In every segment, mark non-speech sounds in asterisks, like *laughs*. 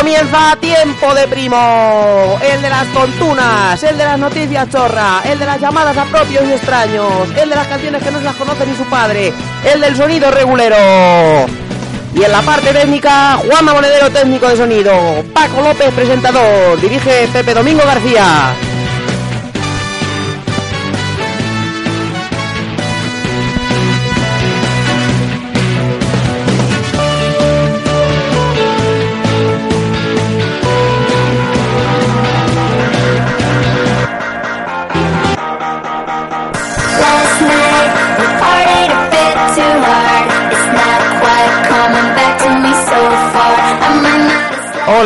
Comienza tiempo de primo, el de las tontunas, el de las noticias chorra, el de las llamadas a propios y extraños, el de las canciones que no se las conoce ni su padre, el del sonido regulero. Y en la parte técnica, Juanma Monedero, técnico de sonido, Paco López, presentador, dirige Pepe Domingo García.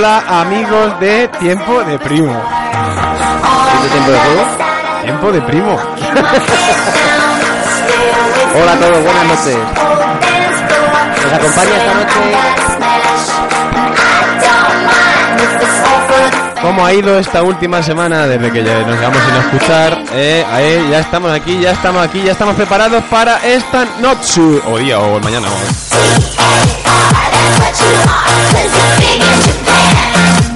Hola amigos de Tiempo de Primo. ¿Este tiempo de juego? Tiempo de Primo. *laughs* Hola a todos, buenas noches. Nos acompaña esta noche ¿Cómo ha ido esta última semana desde que ya nos quedamos sin escuchar? Eh, ahí, ya estamos aquí, ya estamos aquí, ya estamos preparados para esta noche. O día o mañana.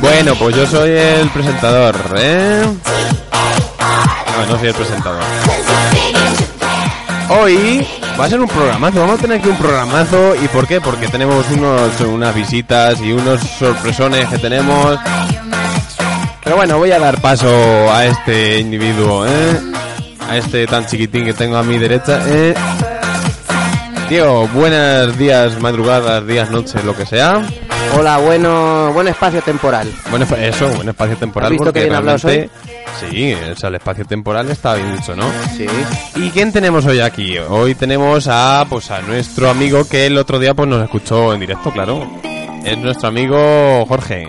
Bueno, pues yo soy el presentador, ¿eh? No, no soy el presentador. Hoy va a ser un programazo, vamos a tener aquí un programazo. ¿Y por qué? Porque tenemos unos, unas visitas y unos sorpresones que tenemos. Pero bueno, voy a dar paso a este individuo, ¿eh? A este tan chiquitín que tengo a mi derecha, ¿eh? Diego, buenos días, madrugadas, días, noches, lo que sea. Hola, bueno, buen espacio temporal. Bueno, espa- eso, buen espacio temporal. ¿Has visto porque qué bien hablado realmente- Sí, o sea, el espacio temporal está bien dicho, ¿no? Sí. ¿Y quién tenemos hoy aquí? Hoy tenemos a, pues, a nuestro amigo que el otro día pues nos escuchó en directo, claro. Es nuestro amigo Jorge.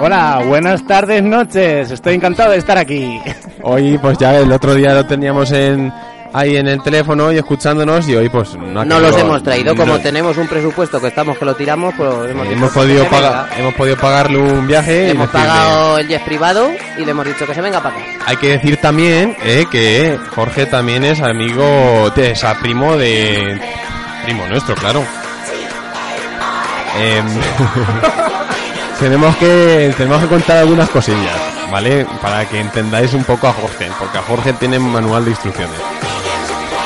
Hola, buenas tardes, noches. Estoy encantado de estar aquí. Hoy, pues ya el otro día lo teníamos en ahí en el teléfono y escuchándonos y hoy pues no No los hemos traído, como no. tenemos un presupuesto que estamos que lo tiramos, pues hemos, hemos podido pagar hemos podido pagarle un viaje y Hemos decirle- pagado el jet privado y le hemos dicho que se venga para acá. hay que decir también eh, que Jorge también es amigo de esa primo de primo nuestro claro Em, *laughs* tenemos que tenemos que contar algunas cosillas vale para que entendáis un poco a Jorge porque a Jorge tiene un manual de instrucciones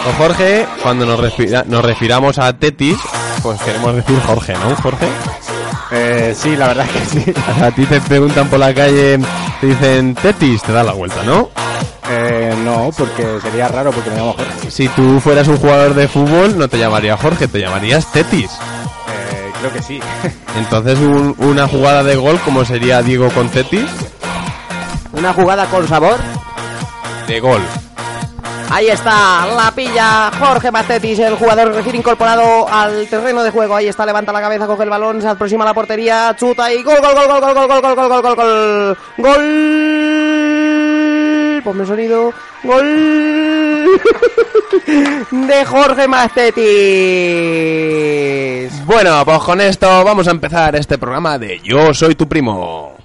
con Jorge cuando nos, nos refiramos a Tetis pues queremos decir Jorge no Jorge Eh, sí, la verdad que sí. *laughs* a ti te preguntan por la calle te dicen Tetis te da la vuelta no Eh, no, porque sería raro porque me llamo Jorge. Si tú fueras un jugador de fútbol, no te llamaría Jorge, te llamarías Tetis. Eh, creo que sí. *laughs* Entonces, un- una jugada de gol, como sería Diego con Tetis? Una jugada con sabor. De gol. Ahí está, la pilla Jorge Mastetis, el jugador recién incorporado al terreno de juego. Ahí está, levanta la cabeza, coge el balón, se aproxima a la portería, chuta y gol, gol, gol, gol, gol, gol, gol, gol, gol, gol, gol, gol. Ponme sonido. Gol. De Jorge Mastetis. Bueno, pues con esto vamos a empezar este programa de Yo soy tu primo.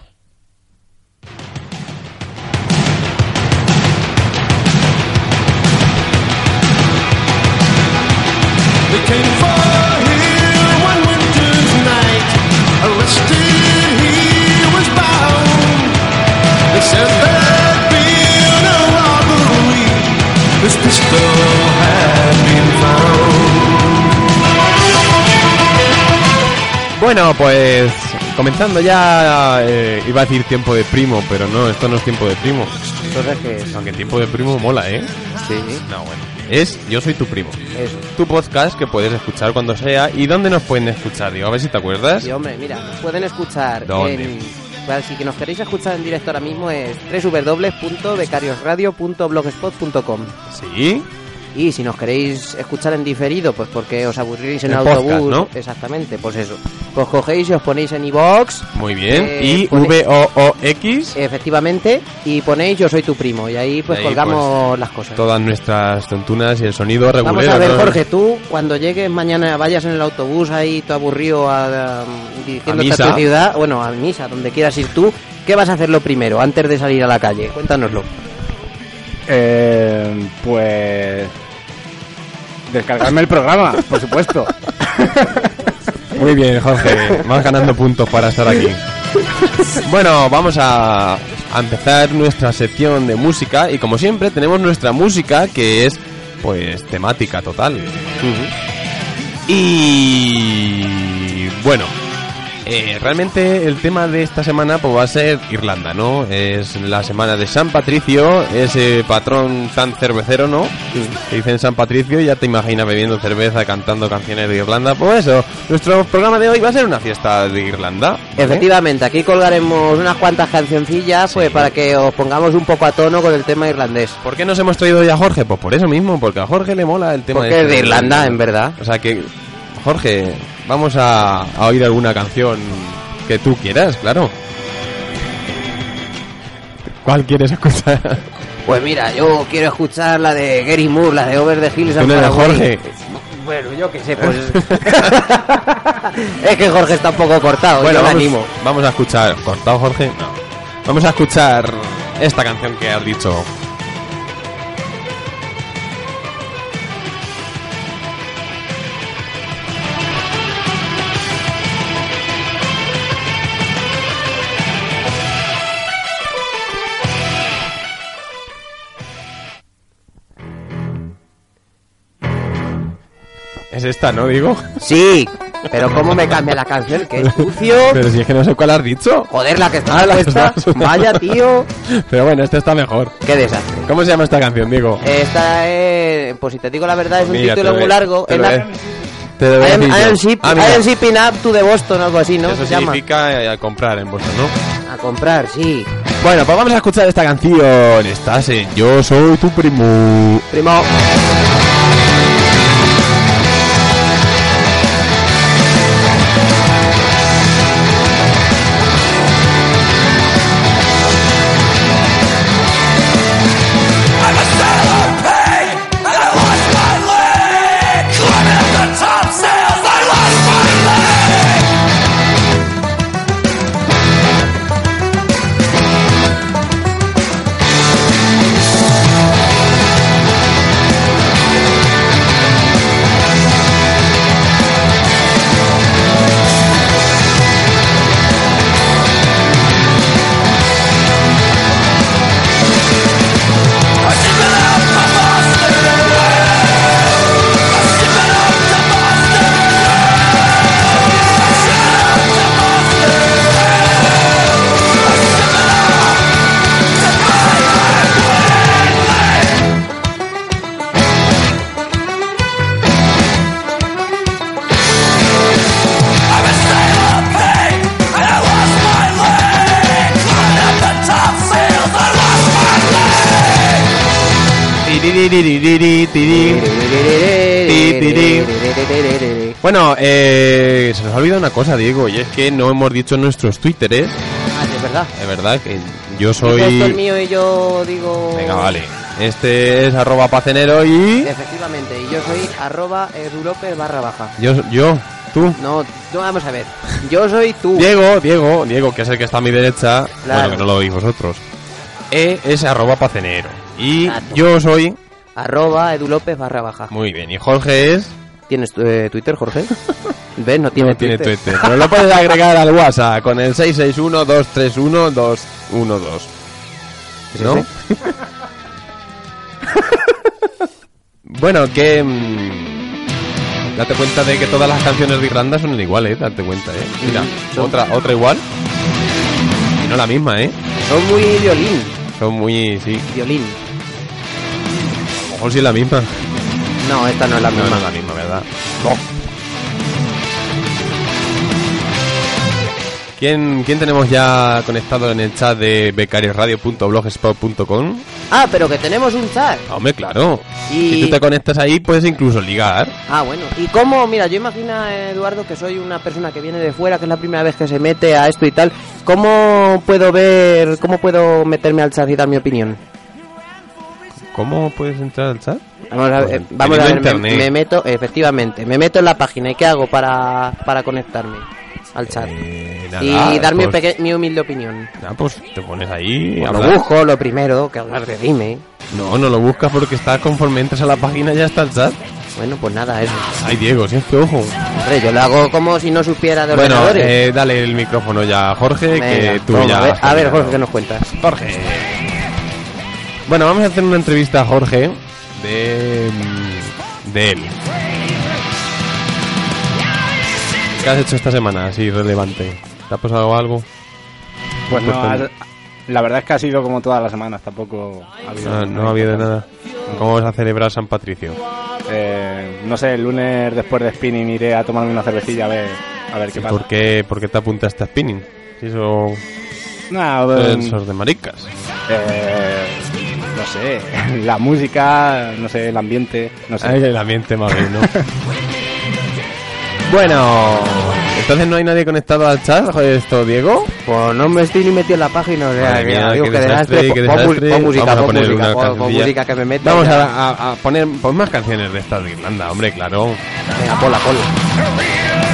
Bueno, pues comenzando ya, eh, iba a decir tiempo de primo, pero no, esto no es tiempo de primo. Entonces, ¿qué es? Aunque tiempo de primo mola, ¿eh? Sí, No, bueno. Es Yo soy tu primo. eso. Tu podcast que puedes escuchar cuando sea. ¿Y dónde nos pueden escuchar? Digo, a ver si te acuerdas. Sí, hombre, mira, nos pueden escuchar ¿Dónde? en... Bueno, si que nos queréis escuchar en directo ahora mismo es www.becariosradio.blogspot.com Sí. Y si nos queréis escuchar en diferido, pues porque os aburrís en El autobús, podcast, ¿no? exactamente, pues eso. Pues cogéis y os ponéis en iBox, Muy bien. Eh, y pone- V-O-O-X. efectivamente, y ponéis yo soy tu primo, y ahí pues Y ahí, colgamos pues, las cosas. Todas nuestras tontunas y el sonido regular. Vamos a ver, Jorge, tú cuando llegues mañana, vayas en el autobús ahí, tú aburrido, a, a- dirigiéndote a, misa. tu ciudad, bueno, a misa, donde quieras ir tú, ¿qué vas a hacer lo primero, antes de salir a la calle? Cuéntanoslo. Eh, pues... Descargarme el programa, por supuesto. *laughs* Muy bien, Jorge. Vas ganando puntos para estar aquí. Bueno, vamos a, a empezar nuestra sección de música y como siempre tenemos nuestra música que es pues temática total. Y bueno, eh, realmente el tema de esta semana pues va a ser Irlanda, ¿no? Es la semana de San Patricio, ese patrón tan cervecero, ¿no? Que dicen San Patricio, ya te imaginas bebiendo cerveza, cantando canciones de Irlanda. Pues eso, nuestro programa de hoy va a ser una fiesta de Irlanda. ¿vale? Efectivamente, aquí colgaremos unas cuantas cancioncillas pues para que os pongamos un poco a tono con el tema irlandés. ¿Por qué nos hemos traído hoy a Jorge? Pues por eso mismo, porque a Jorge le mola el tema Porque es de Irlanda, en verdad. O sea que, Jorge, vamos a, a oír alguna canción que tú quieras, claro. ¿Cuál quieres escuchar? Pues mira, yo quiero escuchar la de Gary Moore, la de Over the Hills Tú Away. Jorge. Bueno, yo qué sé, *laughs* pues... *laughs* es que Jorge está un poco cortado, Bueno, yo vamos, animo. vamos a escuchar. ¿Cortado, Jorge? No. Vamos a escuchar esta canción que has dicho. Es esta, ¿no? Digo. Sí, pero ¿cómo me cambia la canción? ¡Qué sucio! Pero si es que no sé cuál has dicho. Joder, la que está Ah, la puesta. *laughs* Vaya, tío. Pero bueno, este está mejor. Qué desastre. ¿Cómo se llama esta canción, Diego? Esta es, pues si te digo la verdad, es un Mira, título muy largo. te Es lo la- voy a- Te lo voy a I am, decir I yo. am ship- Ah, shipping up to the Boston, algo así, ¿no? Eso Se llama. significa eh, a comprar en bolsa, ¿no? A comprar, sí. Bueno, pues vamos a escuchar esta canción. Estás en Yo soy tu primo. Primo. Bueno, eh, se nos ha olvidado una cosa, Diego, y es que no hemos dicho nuestros twitteres. Ah, sí, es verdad. Es verdad que yo es soy... mío y yo digo... Venga, vale. Este es arroba pacenero y... Efectivamente, y yo soy arroba eduroper barra baja. Yo, yo, tú. No, no, vamos a ver. Yo soy tú. Diego, Diego, Diego, que es el que está a mi derecha, Claro. bueno, que no lo veis vosotros. E es arroba pacenero. Y Exacto. yo soy... Arroba edulopez barra baja. Muy bien, y Jorge es... ¿Tienes eh, Twitter, Jorge? *laughs* ¿Ves? No tiene no tiene Twitter. Twitter. Pero lo puedes agregar al WhatsApp con el 661-231-212. ¿No? bueno, que... mm, date cuenta de que todas las canciones de Irlanda son iguales, date cuenta, ¿eh? Mira, son- otra, otra igual. Y no la misma, ¿eh? Son muy violín. Son muy... sí. Violín. A lo mejor sí es la misma. No, esta no es la No, misma. no es la misma, ¿verdad? ¿Quién, ¿Quién tenemos ya conectado en el chat de becariosradio.blogspot.com? Ah, pero que tenemos un chat. Hombre, claro. Y- Si tú te conectas ahí, puedes incluso ligar. Ah, bueno. ¿Y cómo? Mira, yo imagino, Eduardo, que soy una persona que viene de fuera, que es la primera vez que se mete a esto y tal. ¿Cómo puedo ver, cómo puedo meterme al chat y dar mi opinión? ¿Cómo puedes entrar al chat? Vamos a ver, eh, vamos a ver me, meto, efectivamente, me meto en la página. ¿Y qué hago para, para conectarme al chat? Eh, nada, y dar mi, pues, peque- mi humilde opinión. nada, pues te pones ahí. Pues lo busco, lo primero, que hablar de dime. No, no lo buscas porque está conforme entras a la página ya está el chat. Bueno, pues nada, eso. Ay, Diego, si es que ojo. Hombre, yo lo hago como si no supiera de Bueno, ordenadores. eh, dale el micrófono ya a Jorge, Venga, que tú toma, ya. a ver, a ver. Jorge, ¿qué nos cuentas? Jorge. Bueno, vamos a hacer una entrevista a Jorge de, mm, de él. ¿Qué has hecho esta semana así relevante? ¿Te ha pasado algo? Pues no, la verdad es que ha sido como todas las semanas, tampoco ha habido. Ah, no ha habido nada. ¿Cómo vas a celebrar San Patricio? Eh, no sé, el lunes después de spinning iré a tomarme una cervecilla a ver, a ver qué pasa. ¿Por qué, por qué te apuntaste a spinning? Si eso Nah, eh, esos de maricas. eh, no sé, *laughs* la música, no sé, el ambiente, no sé. Ay, el ambiente más bien, ¿no? *laughs* bueno, entonces no hay nadie conectado al chat, joder, esto, Diego. Pues no me estoy ni metido en la página, o sea, que, mía, digo, qué que desastre, qué Pon mu- desastre. pon música, pon pon- pon que me meta. Vamos a, a- a poner pues, más canciones de estas de Irlanda, hombre, claro. Venga, ponla, ponla.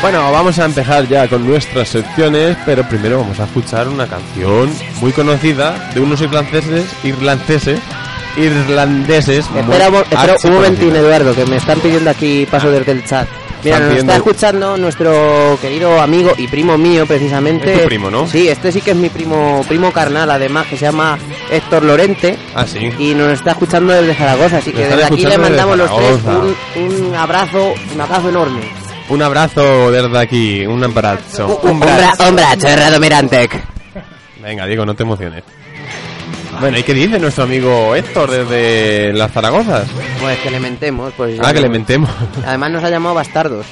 Bueno, vamos a empezar ya con nuestras secciones, pero primero vamos a escuchar una canción muy conocida de unos irlandeses, irlandeses, irlandeses. muy Espera, un mo- espera un momentín, Eduardo, que me están pidiendo aquí paso desde el chat. Mira, nos está escuchando nuestro querido amigo y primo mío, precisamente. Es tu primo, ¿no? Sí, este sí que es mi primo primo carnal, además, que se llama Héctor Lorente. Ah, sí. Y nos está escuchando desde Zaragoza, así que desde aquí le mandamos los tres un abrazo, un abrazo enorme. Un abrazo desde aquí, un abrazo. Un, bra un brazo, Mirantec. Venga, Diego, no te emociones. Bueno, ¿y qué dice nuestro amigo Héctor desde las Zaragozas? Pues que le mentemos, pues. Ah, que le mentemos. Además nos ha llamado bastardos.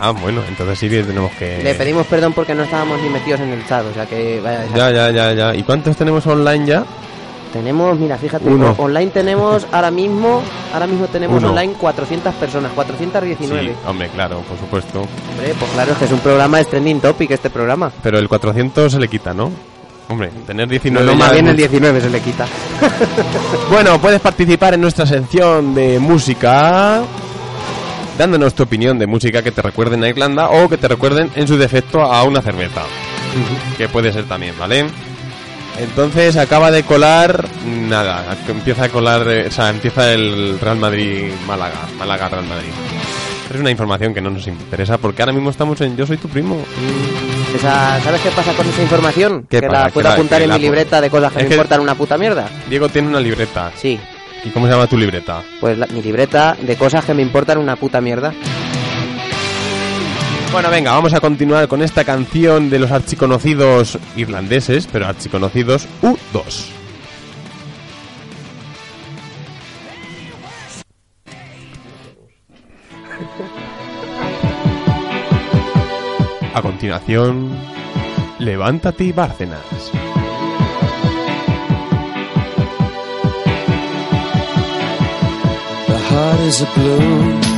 Ah, bueno, entonces sí que tenemos que... Le pedimos perdón porque no estábamos ni metidos en el chat, o sea que vaya. Ya, ya, ya, ya. ¿Y cuántos tenemos online ya? Tenemos, mira, fíjate, Uno. online tenemos ahora mismo, ahora mismo tenemos Uno. online 400 personas, 419. Sí, hombre, claro, por supuesto. Hombre, pues claro, es que es un programa de trending topic este programa. Pero el 400 se le quita, ¿no? Hombre, tener No, 19 no, más es bien el mucho. 19 se le quita. *laughs* Bueno, puedes participar en nuestra sección de música dándonos tu opinión de música que te recuerden a Irlanda o que te recuerden en su defecto a una cerveza. Que puede ser también, ¿vale? Entonces acaba de colar nada, empieza a colar, eh, o sea, empieza el Real Madrid Málaga, Málaga Real Madrid. Es una información que no nos interesa porque ahora mismo estamos en Yo soy tu primo. Esa, ¿Sabes qué pasa con esa información? ¿Qué que pasa? la puedo apuntar en la mi libreta de cosas que Es me que- importan una puta mierda. Diego tiene una libreta. Sí, ¿Y cómo se llama tu libreta? pues la- mi libreta de cosas que me importan una puta mierda. Bueno, venga, vamos a continuar con esta canción de los archiconocidos irlandeses, pero archiconocidos U2. A continuación, levántate Bárcenas. A balloon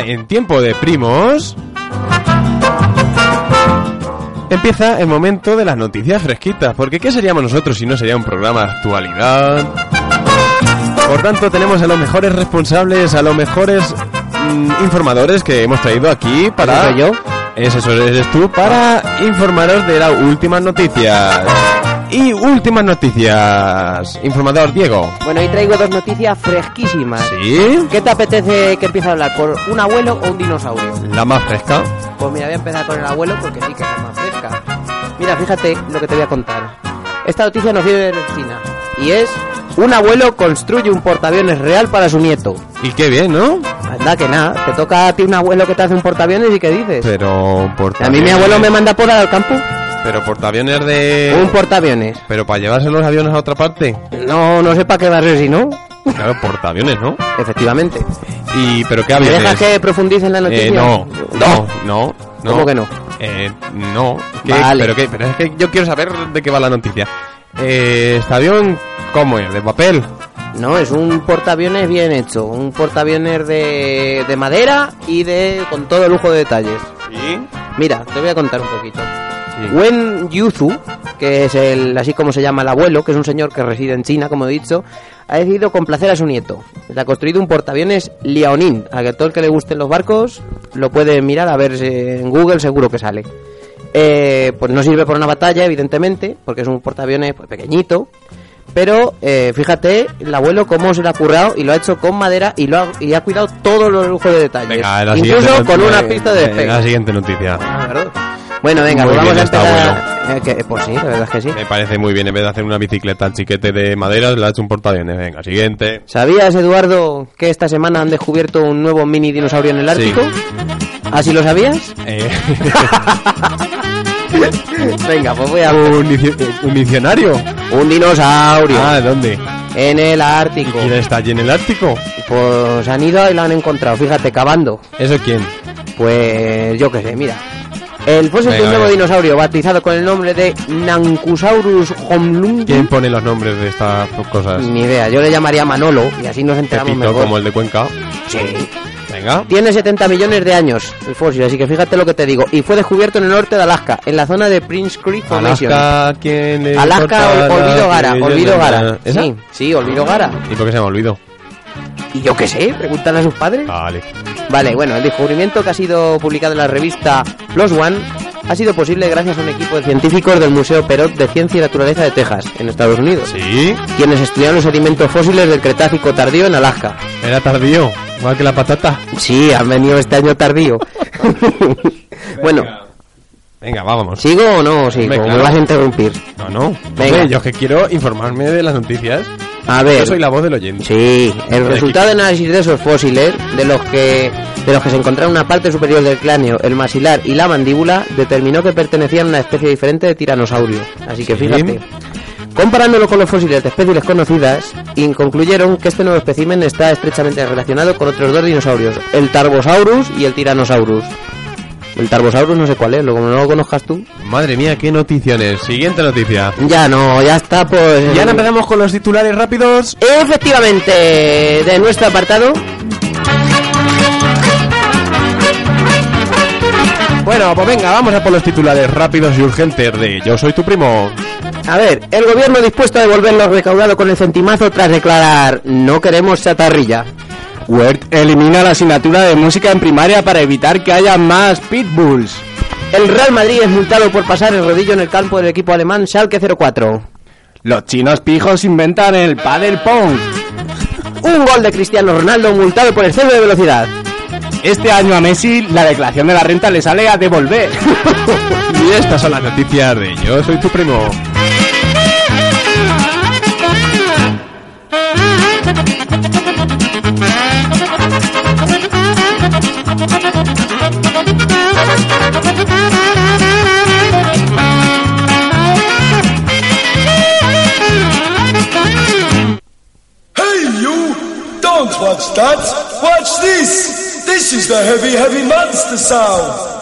en tiempo de primos, empieza el momento de las noticias fresquitas. Porque ¿qué seríamos nosotros si no sería un programa de actualidad? Por tanto, tenemos a los mejores responsables, a los mejores mm, informadores que hemos traído aquí para... ¿Soy yo? Es eso, eres tú, para informaros de las últimas noticias. Y últimas noticias. Informador Diego. Bueno, hoy traigo dos noticias fresquísimas. ¿Sí? ¿Qué te apetece que empiece a hablar? ¿Por un abuelo o un dinosaurio? La más fresca. Pues mira, voy a empezar con el abuelo porque sí que es la más fresca. Mira, fíjate lo que te voy a contar. Esta noticia nos viene de China. Y es, un abuelo construye un portaaviones real para su nieto. Y qué bien, ¿no? Anda que nada, te toca a ti un abuelo que te hace un portaaviones y qué dices. Pero A mí mi abuelo me manda por al campo Pero portaaviones de... un portaaviones. Pero para llevarse los aviones a otra parte. No, no sé para qué ser si no. Claro, portaaviones, ¿no? Efectivamente. Y, pero ¿qué ¿Me aviones? dejas que profundice en la noticia? Eh, no, no, no, no. ¿Cómo que no? Eh, no. ¿Qué? Vale. Pero, qué? pero es que yo quiero saber de qué va la noticia. Eh, ¿Este avión cómo es? ¿De papel? No, es un portaaviones bien hecho. Un portaaviones de, de madera y de con todo lujo de detalles. Sí. Mira, te voy a contar un poquito. Wen Yuzu, que es el así como se llama el abuelo, que es un señor que reside en China, como he dicho, ha decidido complacer a su nieto. Le ha construido un portaaviones Liaoning, a que todo el que le gusten los barcos lo puede mirar a ver en Google seguro que sale. Eh, pues no sirve para una batalla, evidentemente, porque es un portaaviones pues, pequeñito. Pero eh, fíjate, el abuelo cómo se lo ha currado y lo ha hecho con madera y lo ha, y ha cuidado todos los lujos de detalles. Venga, Incluso con una pista de eh, despegue. La siguiente noticia. Ah. Bueno, venga, Muy pues vamos a empezar. Eh, que- pues sí, la verdad es que sí. Me parece muy bien. En vez de hacer una bicicleta al chiquete de madera, le ha hecho un portaaviones. Venga, siguiente. ¿Sabías, Eduardo, que esta semana han descubierto un nuevo mini dinosaurio en el Sí. Ártico? ¿Así lo sabías? Eh, *laughs* Venga, pues voy a... un, un diccionario. Un dinosaurio Ah, ¿dónde? en el Ártico. ¿Quién está allí en el Ártico? Pues han ido y lo han encontrado, fíjate, cavando. ¿Eso quién? Pues yo qué sé, mira. El fósil de un nuevo dinosaurio bautizado con el nombre de Nancusaurus homlungi. ¿Quién pone los nombres de estas cosas? Ni idea, yo le llamaría Manolo y así nos enteramos Pepito, mejor. como el de Cuenca. Sí. Venga. Tiene 70 millones de años el fósil, así que fíjate lo que te digo. Y fue descubierto en el norte de Alaska, en la zona de Prince Creek Formation. Alaska, ¿quién Alaska, Olvido Gara, Olvido Gara. ¿Esa? Sí, sí, Olvido Gara. ¿Y por qué se llama Olvido? Y yo qué sé, pregúntale a sus padres. Vale. Vale, bueno, el descubrimiento que ha sido publicado en la revista Plus One ha sido posible gracias a un equipo de científicos del Museo Perot de Ciencia y Naturaleza de Texas, en Estados Unidos, Sí, quienes estudiaron los sedimentos fósiles del Cretácico tardío en Alaska. era tardío. Igual que la patata. Sí, han venido este año tardío. *laughs* *laughs* bueno, Venga, vámonos. ¿sigo o no sigo? Venga, Me vas a interrumpir. No, no. Venga. Hombre, yo es que quiero informarme de las noticias. A ver. Yo soy la voz del oyente. Sí, el resultado de análisis de esos fósiles, de los que de los que se encontraron una parte superior del cráneo, el maxilar y la mandíbula, determinó que pertenecían a una especie diferente de tiranosaurio. Así que Sí. fíjate. Comparándolo con los fósiles de especies concocidas, y concluyeron que este nuevo espécimen está estrechamente relacionado con otros dos dinosaurios, el Tarbosaurus y el Tyrannosaurus. El Tarbosaurus no sé cuál es, lo como no lo conozcas tú. Madre mía, qué noticiones. Siguiente noticia. Ya no, ya está, pues. Y ahora empezamos con los titulares rápidos. Efectivamente, de nuestro apartado. Bueno, pues venga, vamos a por los titulares rápidos y urgentes de Yo soy tu primo. A ver, el gobierno dispuesto a devolver lo recaudado con el centimazo tras declarar no queremos chatarrilla. Word elimina la asignatura de música en primaria para evitar que haya más pitbulls. El Real Madrid es multado por pasar el rodillo en el campo del equipo alemán Schalke 04. Los chinos pijos inventan el paddle pong. Un gol de Cristiano Ronaldo multado por exceso de velocidad. Este año a Messi la declaración de la renta le sale a devolver. *laughs* Y estas son las noticias de Yo soy tu primo. Watch that! Watch this! This is the heavy, heavy monster sound!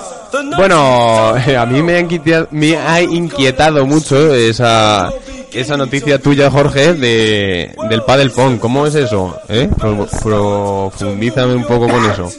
Bueno, a mí me ha, inquieta- me ha inquietado mucho esa, esa noticia tuya, Jorge, de, del Paddle Pong. ¿Cómo es eso? ¿Eh? Pro- Profundízame un poco con eso.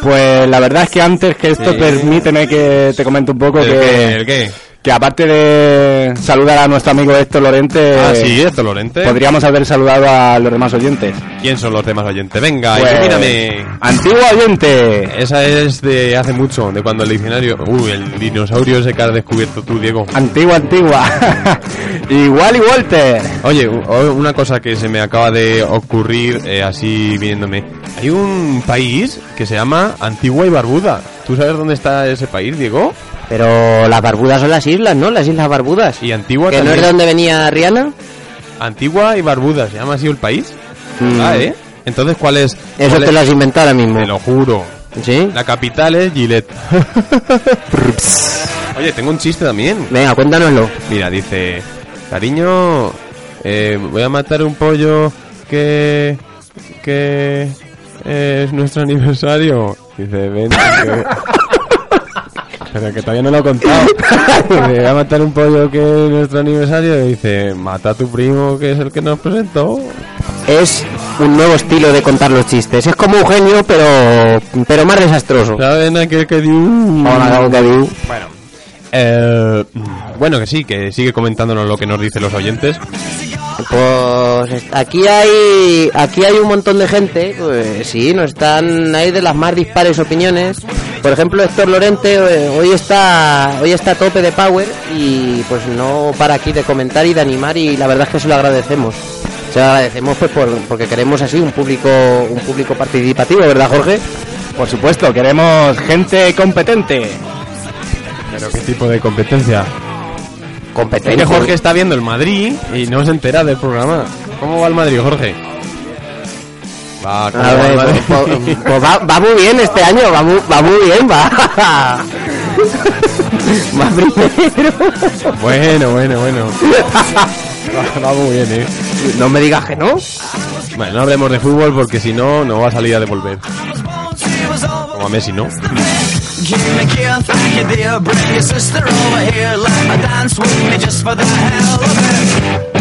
Pues la verdad es que antes que esto Sí. permíteme que te comente un poco ¿El que, qué? ¿El qué? Que aparte de saludar a nuestro amigo Héctor Lorente, Ah, sí, esto Lorente. podríamos haber saludado a los demás oyentes. ¿Quién son los demás oyentes? Venga, Pues, ilumíname. Antiguo oyente. Esa es de hace mucho, de cuando el diccionario... Uy, el dinosaurio ese que has descubierto tú, Diego. Antigua, antigua. *laughs* Igual y Walter. Oye, una cosa que se me acaba de ocurrir eh, así viéndome. Hay un país que se llama Antigua y Barbuda. ¿Tú sabes dónde está ese país, Diego? Pero las Barbudas son las islas, ¿no? Las Islas Barbudas. Y Antigua ¿Que no es de donde venía Rihanna? Antigua y Barbuda, ¿se llama así el país? Mm. Ah, ¿eh? Entonces, ¿cuál es? Eso cuál te es? lo has inventado ahora mismo. Te lo juro. ¿Sí? La capital es Gillette. *laughs* Oye, tengo un chiste también. Venga, cuéntanoslo. Mira, dice, cariño, eh, voy a matar un pollo que que es nuestro aniversario. Dice, ven. que- *laughs* Pero que todavía no lo he contado. *laughs* Dice, voy a matar un pollo que es nuestro aniversario. Y dice, mata a tu primo que es el que nos presentó. Es un nuevo estilo de contar los chistes. Es como Eugenio, pero pero más desastroso. ¿Saben aquel que dio? Algo que digo. Bueno. Eh, bueno, que sí, que sigue comentándonos lo que nos dicen los oyentes. Pues aquí hay aquí hay un montón de gente, pues sí, nos están ahí de las más dispares opiniones. Por ejemplo, Héctor Lorente eh, hoy está hoy está a tope de power y pues no para aquí de comentar y de animar y la verdad es que se lo agradecemos. Se lo agradecemos pues por- porque queremos así un público un público participativo, ¿verdad, Jorge? Por supuesto, queremos gente competente. Pero qué tipo de competencia. Es Competente. que Jorge está viendo el Madrid y no se entera del programa. ¿Cómo va el Madrid, Jorge? Va, ¿cómo A va el ver, Madrid? pues, pues- pues va, va muy bien este año, va muy, va muy bien, va. *laughs* va primero. Bueno, bueno, bueno. Va, va muy bien, eh. No me digas que no. Bueno, no hablemos de fútbol porque si no, no va a salir a devolver. Como a Messi, ¿no? Me care, thank you dear Bring your sister over here Let her dance with me just for the hell of it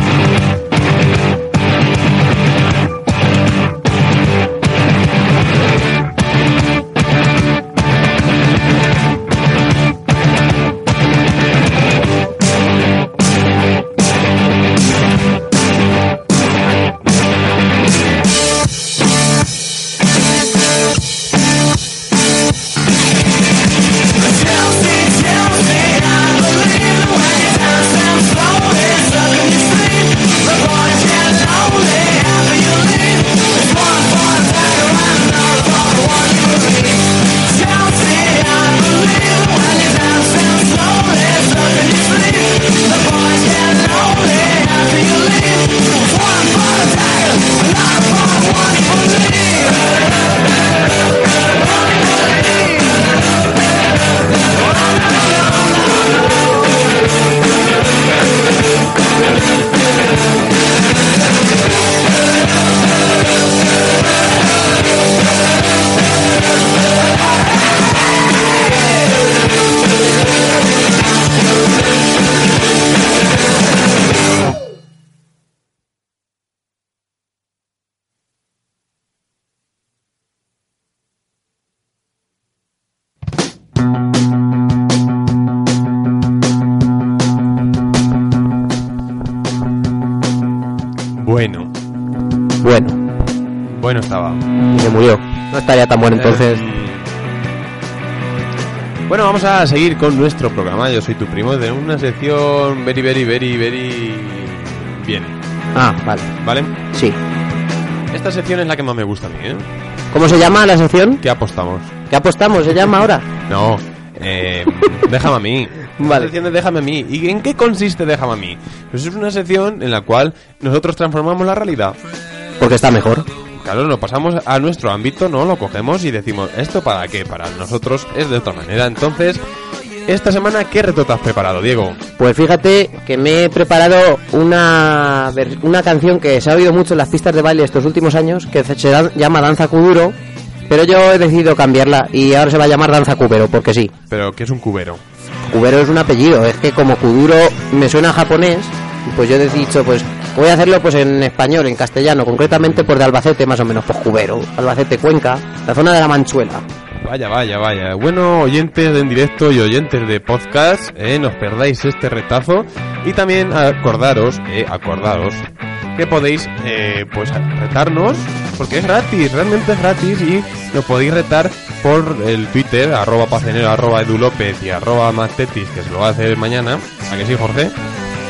bueno entonces. Bueno, vamos a seguir con nuestro programa. Yo soy tu primo de una sección very, very, very, very bien. Ah, vale. ¿Vale? Sí. Esta sección es la que más me gusta a mí, ¿eh? ¿Cómo se llama la sección? ¿Qué apostamos? ¿Qué apostamos? ¿Se llama ahora? No, eh, déjame a mí. *laughs* Vale. La sección de déjame a mí. ¿Y en qué consiste déjame a mí? Pues es una sección en la cual nosotros transformamos la realidad. Porque está mejor. Claro, lo pasamos a nuestro ámbito, ¿no? Lo cogemos y decimos, ¿esto para qué? Para nosotros es de otra manera. Entonces, esta semana, ¿qué reto te has preparado, Diego? Pues fíjate que me he preparado una, una canción que se ha oído mucho en las pistas de baile estos últimos años, que se llama Danza Kuduro, pero yo he decidido cambiarla y ahora se va a llamar Danza Cubero, porque sí. Pero, ¿qué es un cubero? Cubero es un apellido, es que como Kuduro me suena a japonés, pues yo he dicho, pues voy a hacerlo pues en español, en castellano, concretamente por de Albacete más o menos, pues Cubero, Albacete, Cuenca, la zona de la Manchuela. Vaya, vaya, vaya. Bueno, oyentes de en directo y oyentes de podcast, eh, no os perdáis este retazo. Y también acordaros, eh, acordaros, que podéis, eh, pues, retarnos, porque es gratis, realmente es gratis y nos podéis retar por el Twitter, arroba pacenero, arroba Edu López y arroba Mastetis, que se lo va a hacer mañana. ¿A que sí, Jorge?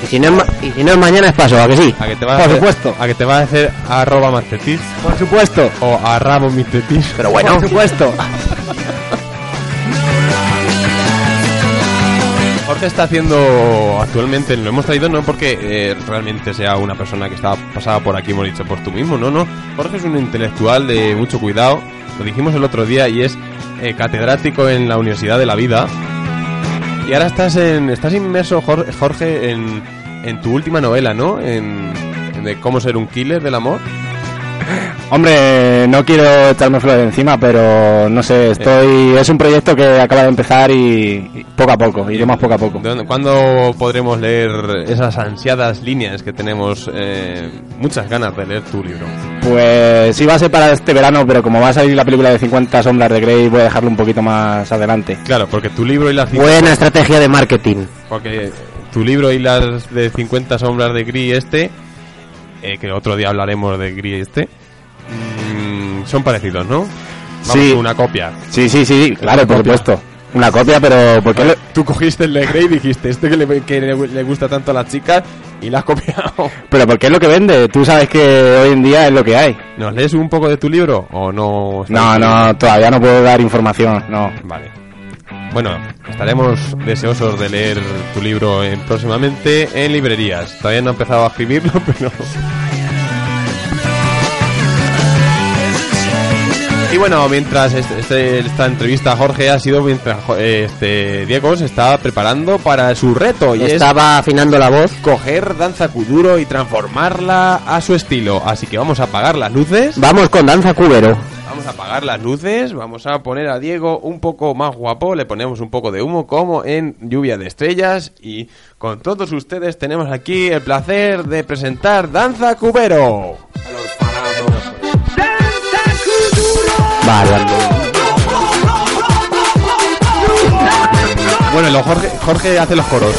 Y si no es, ma- y si no es mañana es paso, ¿a que sí? ¿A que te va a Por hacer, supuesto. ¿A que te va a hacer arroba Mastetis? Por supuesto. O a Ramos Mistetis. Pero bueno, Por supuesto. Jorge está haciendo actualmente, lo hemos traído no porque eh, realmente sea una persona que estaba pasada por aquí, hemos dicho, por tú mismo, no, no. Jorge es un intelectual de mucho cuidado, lo dijimos el otro día y es eh, catedrático en la Universidad de la Vida. Y ahora estás en, estás inmerso, Jor- Jorge, en, en tu última novela, ¿no? En, en de cómo ser un killer del amor. Hombre, no quiero echarme flores de encima, pero no sé, estoy... Es un proyecto que acaba de empezar y, y poco a poco, iremos poco a poco. ¿De dónde- ¿Cuándo podremos leer esas ansiadas líneas que tenemos eh, muchas ganas de leer tu libro? Pues sí va a ser para este verano, pero como va a salir la película de 50 sombras de Grey, voy a dejarlo un poquito más adelante. Claro, porque tu libro y las buena estrategia de marketing. Porque tu libro y las de 50 sombras de Gris este, eh, que otro día hablaremos de Gris este, mm, son parecidos, ¿no? Vamos, Sí. una copia. Sí, sí, sí, claro, por copia. supuesto. Una copia, pero ¿por qué Tú cogiste el de Grey y dijiste, este que le, que le, le gusta tanto a las chicas, y la has copiado. *laughs* pero por qué es lo que vende? Tú sabes que hoy en día es lo que hay. ¿Nos lees un poco de tu libro o no? No, no, todavía no puedo dar información, no. Vale. Bueno, estaremos deseosos de leer tu libro en- próximamente en librerías. Todavía no he empezado a escribirlo, *laughs* pero... Y bueno, mientras este- este- esta entrevista a Jorge ha sido mientras este Diego se está preparando para su reto y es Estaba afinando la voz. coger danza kuduro y transformarla a su estilo. Así que vamos a apagar las luces. Vamos con danza cubero. Vamos a apagar las luces, vamos a poner a Diego un poco más guapo, le ponemos un poco de humo como en Lluvia de Estrellas y con todos ustedes tenemos aquí el placer de presentar Danza Cubero. Bueno, lo Jorge, Jorge hace los coros.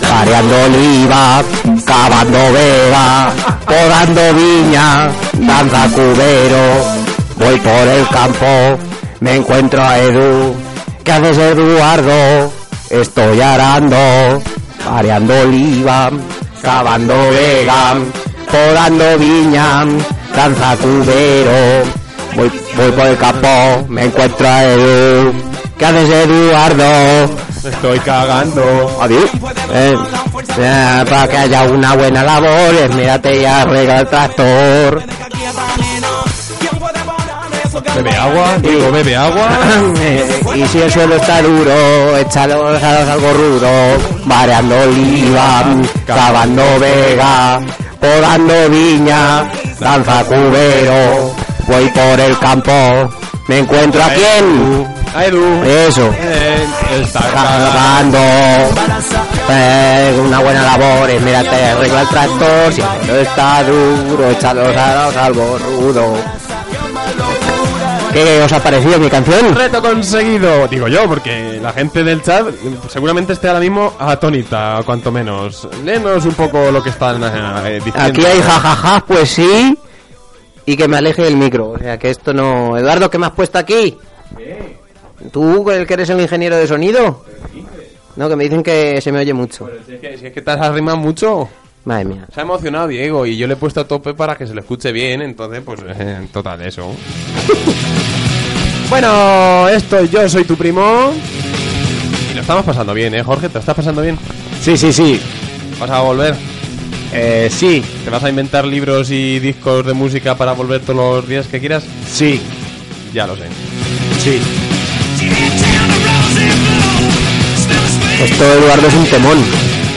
Pareando oliva, cavando vega, podando viña, danza cubero. Voy por el campo, me encuentro a Edu. ¿Qué haces, Eduardo? Estoy arando, pareando oliva, cavando vega, podando viña, danza cubero. Voy, voy por el campo, me encuentro a Edu. ¿Qué haces, Eduardo? Estoy cagando. Adiós. Eh, eh, para que haya una buena labor, es mírate y arregla el tractor. Bebe agua, Diego bebe agua. Y si el suelo está duro, aros algo rudo. Mareando oliva, cavando vega, podando viña, danza cubero. Voy por el campo, me encuentro a quién. A Edu. Eso. Eh, está. Cagando. Eh, una buena labor, es mírate, arregla el tractor, si está duro, echa los aros algo rudo. ¿Qué os ha parecido mi canción? Reto conseguido, digo yo, porque la gente del chat seguramente esté ahora mismo atónita, cuanto menos. Léenos un poco lo que están eh, diciendo. Aquí hay jajaja, pues sí. Y que me aleje el micro. O sea, que esto no... Eduardo, ¿qué me has puesto aquí? ¿Tú, el que eres el ingeniero de sonido? No, que me dicen que se me oye mucho. Si es que, si es que te has arrimado mucho. Madre mía. Se ha emocionado Diego y yo le he puesto a tope para que se le escuche bien, entonces pues *laughs* eh, total eso. *laughs* bueno, esto yo soy tu primo. Y lo estamos pasando bien, ¿eh, Jorge? ¿Te lo estás pasando bien? Sí, sí, sí. ¿Vas a volver? Eh, sí, ¿Te vas a inventar libros y discos de música para volver todos los días que quieras? sí, Ya lo sé. sí. Esto, Eduardo, es un temón.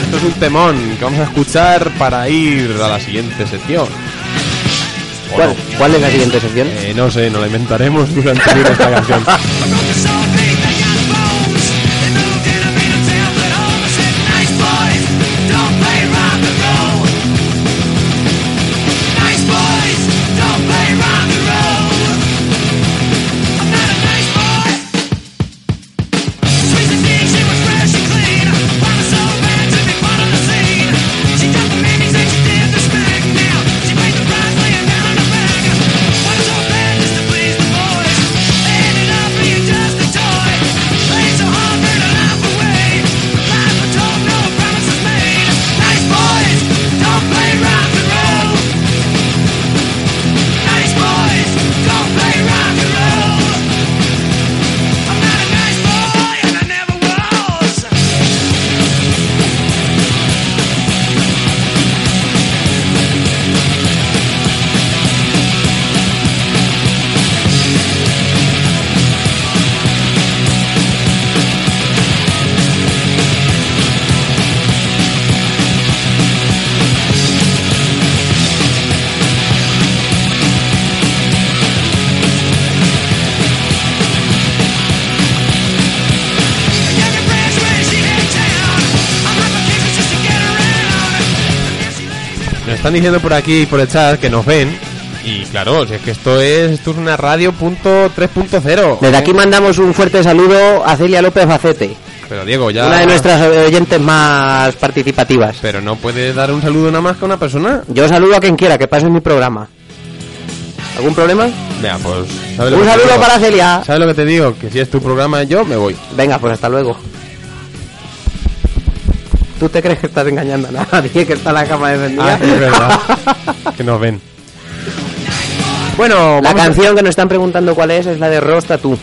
Esto es un temón que vamos a escuchar para ir a la siguiente sección. ¿O ¿Cuál, no? cuál es la siguiente sección? Eh, no sé, nos la inventaremos durante esta canción. *laughs* están diciendo por aquí, por el chat, que nos ven. Y claro, si es que esto es, esto es una radio punto 3.0. Desde aquí mandamos un fuerte saludo a Celia López Bacete, Pero Diego, ya... una de nuestras oyentes más participativas. Pero no puedes dar un saludo nada más que a una persona. Yo saludo a quien quiera que pase en mi programa. ¿Algún problema? Vea, pues... ¿sabes lo Un que saludo para Celia. ¿Sabes lo que te digo? Que si es tu programa, yo me voy. Venga, pues hasta luego. ¿Tú te crees que estás engañando a nadie que está en la cama defendida? Ah, es verdad. *laughs* que nos ven. Bueno, La a- canción que nos están preguntando cuál es es la de Rosta Tú.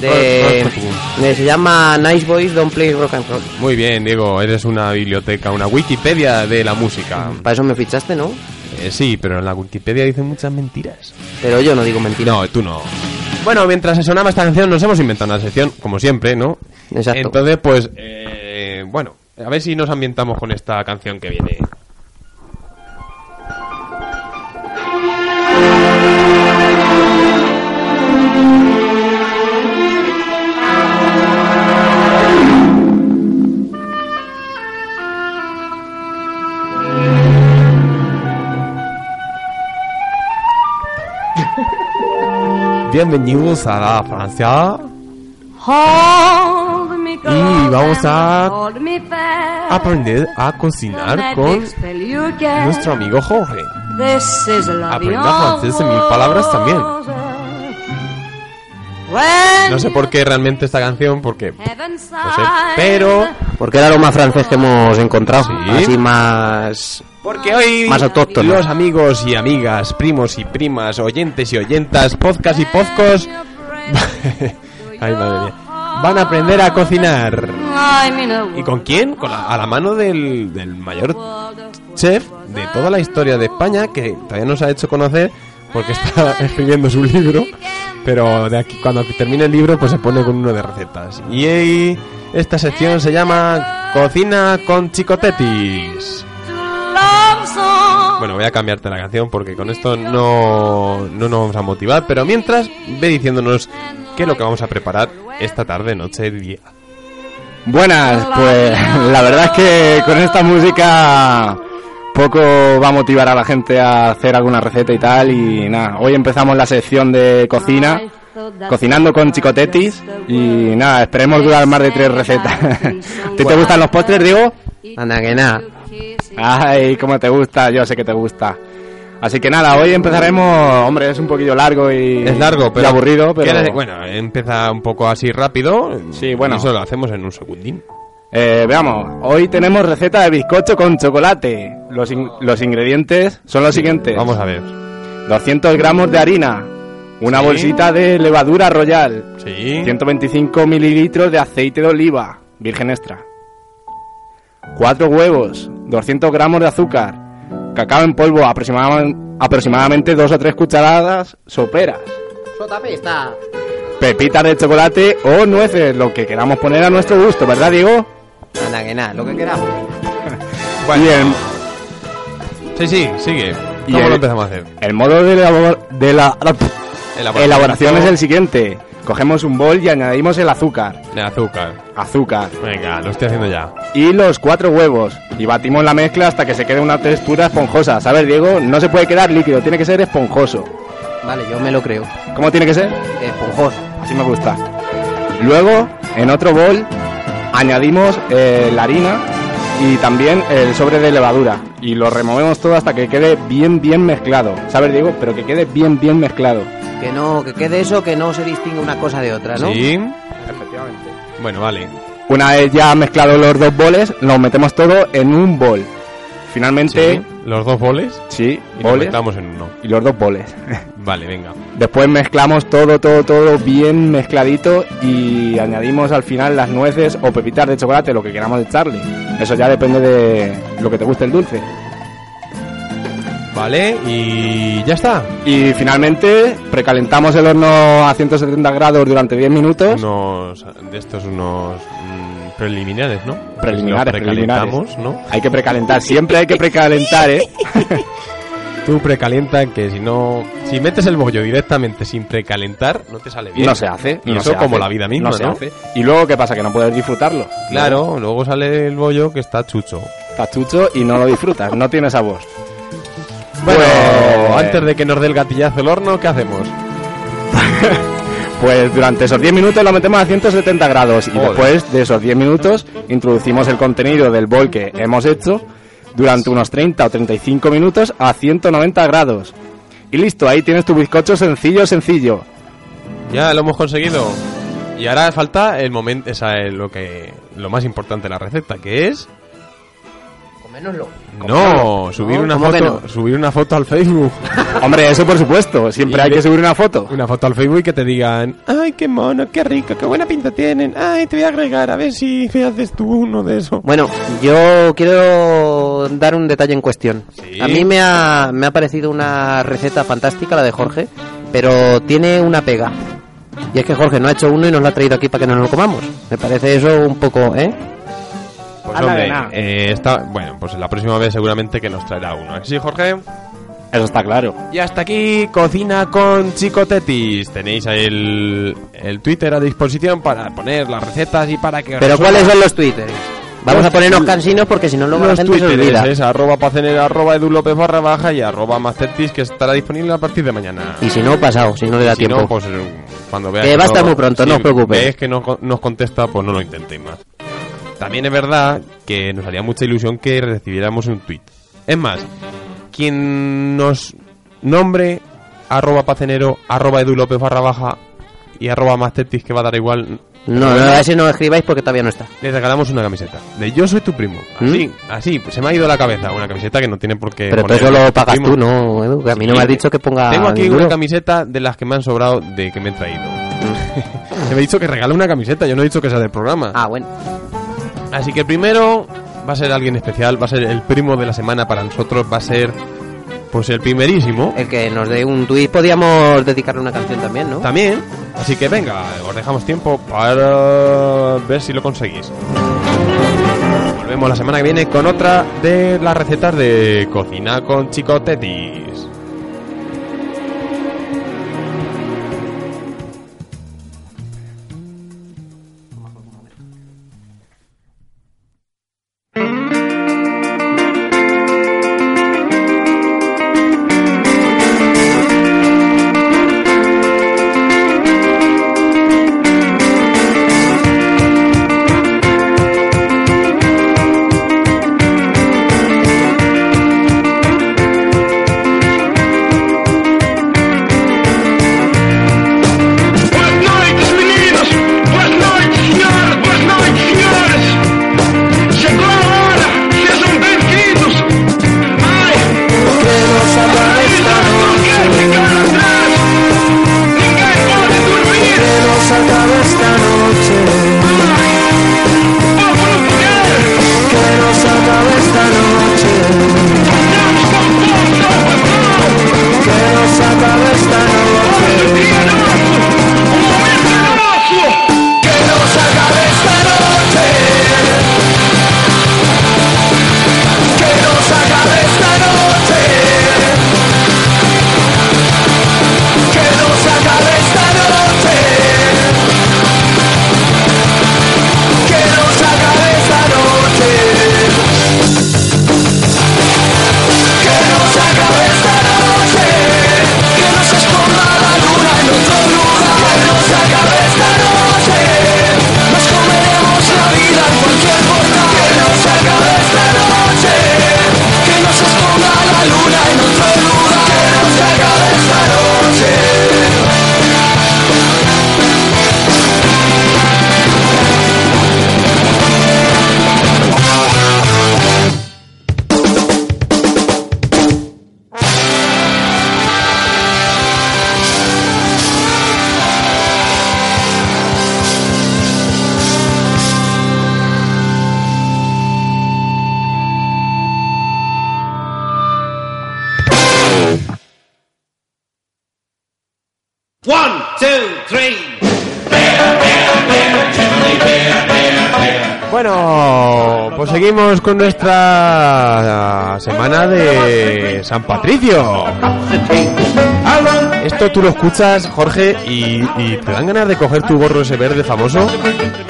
De, Rosta Tú. de- se llama Nice Boys Don't Play Rock and Roll. Muy bien, Diego, eres una biblioteca, una Wikipedia de la música. Para eso me fichaste, ¿no? Eh, sí, pero en la Wikipedia dicen muchas mentiras. Pero yo no digo mentiras. No, tú no. Bueno, mientras se sonaba esta canción, nos hemos inventado una sección, como siempre, ¿no? Exacto. Entonces, pues, eh, bueno, a ver si nos ambientamos con esta canción que viene. Bienvenidos a la Francia. Y vamos a Aprender a cocinar con nuestro amigo Jorge. Aprenda francés en mil palabras también. No sé por qué realmente esta canción, porque no sé, pero Porque era lo más francés que hemos encontrado. Sí. Así más... porque hoy Más autóctono. los amigos y amigas, primos y primas, oyentes y oyentas, podcast y podcast, *laughs* ay madre mía, van a aprender a cocinar. ¿Y con quién? Con la- a la mano del, del mayor chef de toda la historia de España que todavía no se ha hecho conocer porque está *laughs* escribiendo su libro, pero de aquí cuando termine el libro pues se pone con uno de recetas. Y esta sección se llama Cocina con Chicotetis. Bueno, voy a cambiarte la canción porque con esto no, no nos vamos a motivar, pero mientras ve diciéndonos qué es lo que vamos a preparar esta tarde, noche, día. Buenas, pues la verdad es que con esta música poco va a motivar a la gente a hacer alguna receta y tal y nada, hoy empezamos la sección de cocina, cocinando con chicotetis y nada, esperemos durar más de tres recetas. *laughs* ¿A ti te gustan los postres, Diego? Anda que nada. Ay, cómo te gusta, yo sé que te gusta. Así que nada, hoy empezaremos, hombre, es un poquillo largo y, Es largo, pero y aburrido, pero ¿Qué- Bueno, empieza un poco así rápido. Sí, bueno. y Eso lo hacemos en un segundín. Eh, veamos, hoy tenemos receta de bizcocho con chocolate. Los, in- los ingredientes son los siguientes. Vamos a ver. 200 gramos de harina, una Sí. bolsita de levadura royal, Sí. 125 mililitros de aceite de oliva, virgen extra, 4 huevos, 200 gramos de azúcar, cacao en polvo, aproximadamente, aproximadamente 2 o 3 cucharadas soperas, pepitas de chocolate o nueces, lo que queramos poner a nuestro gusto, ¿verdad, Diego? Anda que nada, lo que queramos. *laughs* Bueno, Y el, Sí, sí, sigue. Y ¿Cómo el- lo empezamos a hacer? el modo de, elabor- de la elaboración es el siguiente. Cogemos un bol y añadimos el azúcar, De azúcar. azúcar Venga, lo estoy haciendo ya. y los cuatro huevos y batimos la mezcla hasta que se quede una textura esponjosa. ¿Sabes, Diego? No se puede quedar líquido, tiene que ser esponjoso. Vale, yo me lo creo. ¿Cómo tiene que ser? Esponjoso. Así me gusta. Luego, en otro bol, añadimos eh, la harina y también el sobre de levadura y lo removemos todo hasta que quede bien, bien mezclado. ¿Sabes, Diego? Pero que quede bien, bien mezclado. Que no, que quede eso, que no se distinga una cosa de otra, ¿no? Sí. Efectivamente. Bueno, vale. Una vez ya mezclados los dos boles, lo metemos todo en un bol. Finalmente, Sí. Los dos boles sí, y boles metamos en uno. y los dos boles. *laughs* Vale, venga. Después mezclamos todo, todo, todo bien mezcladito y añadimos al final las nueces o pepitas de chocolate, lo que queramos echarle. Eso ya depende de lo que te guste el dulce. Vale, y ya está. Y finalmente precalentamos el horno a 170 grados durante 10 minutos. Unos de estos unos mm, preliminares, ¿no? Preliminares, precalentamos, preliminares. ¿no? Hay que precalentar, siempre hay que precalentar, ¿eh? *laughs* Tú precalienta que si no, si metes el bollo directamente sin precalentar, no te sale bien. No se hace. Y no eso se como hace, la vida misma, no se ¿no? hace. Y luego, ¿qué pasa? Que no puedes disfrutarlo. Claro, luego sale el bollo que está chucho. Está chucho y no lo disfrutas, no tiene sabor. Bueno, Pues- antes de que nos dé el gatillazo el horno, ¿qué hacemos? *laughs* Pues durante esos 10 minutos lo metemos a 170 grados y Joder. después de esos 10 minutos introducimos el contenido del bol que hemos hecho durante unos 30 o 35 minutos a 190 grados. Y listo, ahí tienes tu bizcocho sencillo, sencillo. Ya lo hemos conseguido. Y ahora falta el momento, lo que lo más importante de la receta, que es Comérnoslo. no, subir No, una ¿cómo que foto, no? subir una foto al Facebook. *laughs* Hombre, eso por supuesto, siempre hay que subir una foto. Una foto al Facebook y que te digan, ay, qué mono, qué rico, qué buena pinta tienen. Ay, te voy a agregar, a ver si me haces tú uno de eso. Bueno, yo quiero dar un detalle en cuestión. Sí. A mí me ha, me ha parecido una receta fantástica la de Jorge, pero tiene una pega. Y es que Jorge no ha hecho uno y nos lo ha traído aquí para que nos lo comamos. Me parece eso un poco, ¿eh? Pues Anda hombre, eh, está, bueno, pues la próxima vez seguramente que nos traerá uno. ¿Sí, Jorge? Eso está claro. Y hasta aquí Cocina con Chico Tetis. Tenéis ahí el, el Twitter a disposición para poner las recetas y para que... Pero ¿cuáles son los twitters? Vamos a ponernos cansinos porque si no luego la Los gente se olvida. es arroba pacenera, arroba edu López barra baja y arroba mastertis que estará disponible a partir de mañana. Y si no, pasado, si no le da si tiempo. no, pues eh, cuando veas Que va a estar muy pronto, no os preocupéis. Que no nos contesta, pues no lo intentéis más. También es verdad que nos haría mucha ilusión que recibiéramos un tweet. Es más, quien nos nombre arroba pacenero, arroba edu López barra baja y arroba mastertis que va a dar igual, No, no, a ese no escribáis porque todavía no está. le regalamos una camiseta. De yo soy tu primo. Así, así, pues se me ha ido la cabeza. Una camiseta que no tiene por qué. ¿Mm? Pero eso lo pagas primo. tú, ¿no, Edu? Que a mí no me has dicho que ponga... Tengo aquí una camiseta de las que me han sobrado de que me he traído. *laughs* Se me ha dicho que regala una camiseta, yo no he dicho que sea del programa. Ah, bueno. Así que el primero va a ser alguien especial, va a ser el primo de la semana para nosotros, va a ser pues el primerísimo. El que nos dé un tuit podíamos dedicarle una canción también, ¿no? También, así que venga, os dejamos tiempo para ver si lo conseguís. Volvemos la semana que viene con otra de las recetas de cocina con Chico Tetis. Nuestra semana de San Patricio. Esto tú lo escuchas, Jorge, y, y te dan ganas de coger tu gorro ese verde famoso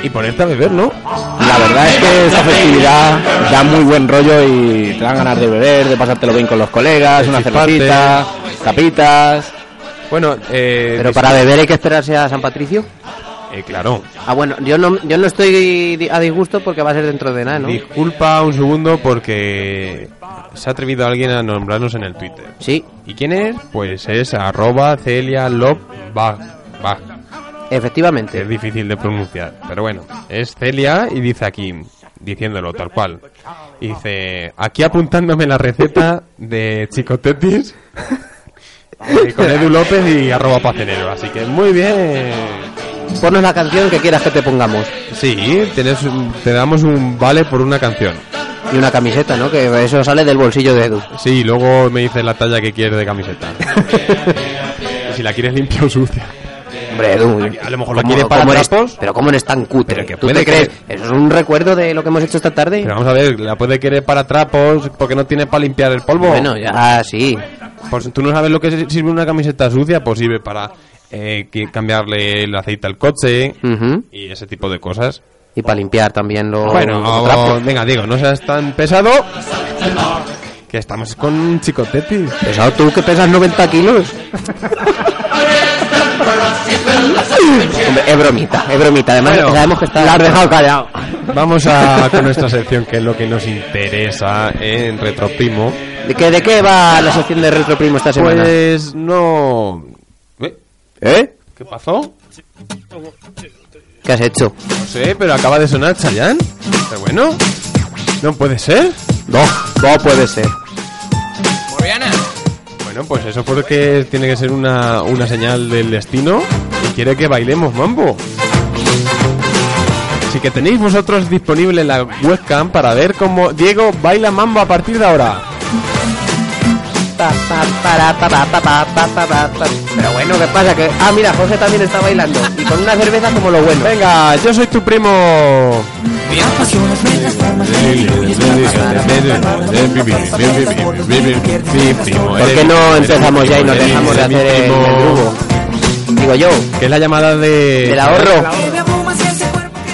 y ponerte a beber, ¿no? La verdad es que esta festividad da muy buen rollo y te dan ganas de beber, de pasártelo bien con los colegas, una cervecita, tapitas. Bueno, eh, Pero para beber hay que esperarse a San Patricio. Eh, claro. Ah, bueno, yo no, yo no estoy a disgusto porque va a ser dentro de nada, ¿no? Disculpa un segundo porque se ha atrevido alguien a nombrarnos en el Twitter. Sí, ¿Y quién es? Pues es arroba Celia Lop efectivamente. es difícil de pronunciar. Pero bueno, es Celia y dice aquí, diciéndolo tal cual. Y dice, aquí apuntándome la receta de Chicotetis *laughs* con Edu López y arroba pacenero. Así que muy bien. Ponnos la canción que quieras que te pongamos. Sí, tienes un- te damos un vale por una canción. Y una camiseta, ¿no? Que eso sale del bolsillo de Edu. Sí, luego me dices la talla que quieres de camiseta. *laughs* y si la quieres limpia o sucia. Hombre, Edu. A lo mejor lo ¿cómo- quieres para eres- trapos. Pero ¿cómo eres tan cutre? Pero que ¿Tú te crees? que- ¿Eso es un recuerdo de lo que hemos hecho esta tarde? Pero vamos a ver, la puede querer para trapos porque no tiene para limpiar el polvo. Bueno, ya sí. Pues tú no sabes lo que sirve una camiseta sucia, pues sirve para eh, que- cambiarle el aceite al coche y ese tipo de cosas. Y para limpiar también los, bueno, los venga, digo, no seas tan pesado. Que estamos con un chicotetis. Pesado tú que pesas 90 kilos. Hombre, es bromita, es bromita. Además, Bueno, sabemos que está... La has dejado callado. Vamos a con nuestra sección, que es lo que nos interesa en Retroprimo. ¿De qué, ¿De qué va la sección de Retro Primo esta semana? Pues no. ¿Eh? ¿Qué pasó? ¿Qué has hecho? No sé, pero acaba de sonar Chayanne. Pero bueno, no puede ser. No, no puede ser. Bueno, pues eso porque tiene que ser una, una señal del destino y quiere que bailemos mambo. Así que tenéis vosotros disponible la webcam para ver cómo Diego baila mambo a partir de ahora. Pero bueno, ¿qué pasa? Que... Ah, mira, Jorge también está bailando. Y con una cerveza como lo bueno. Venga, yo soy tu primo. ¿Por qué no empezamos ya y nos dejamos de hacer el, el grupo? Digo yo, Que es la llamada de... del ahorro.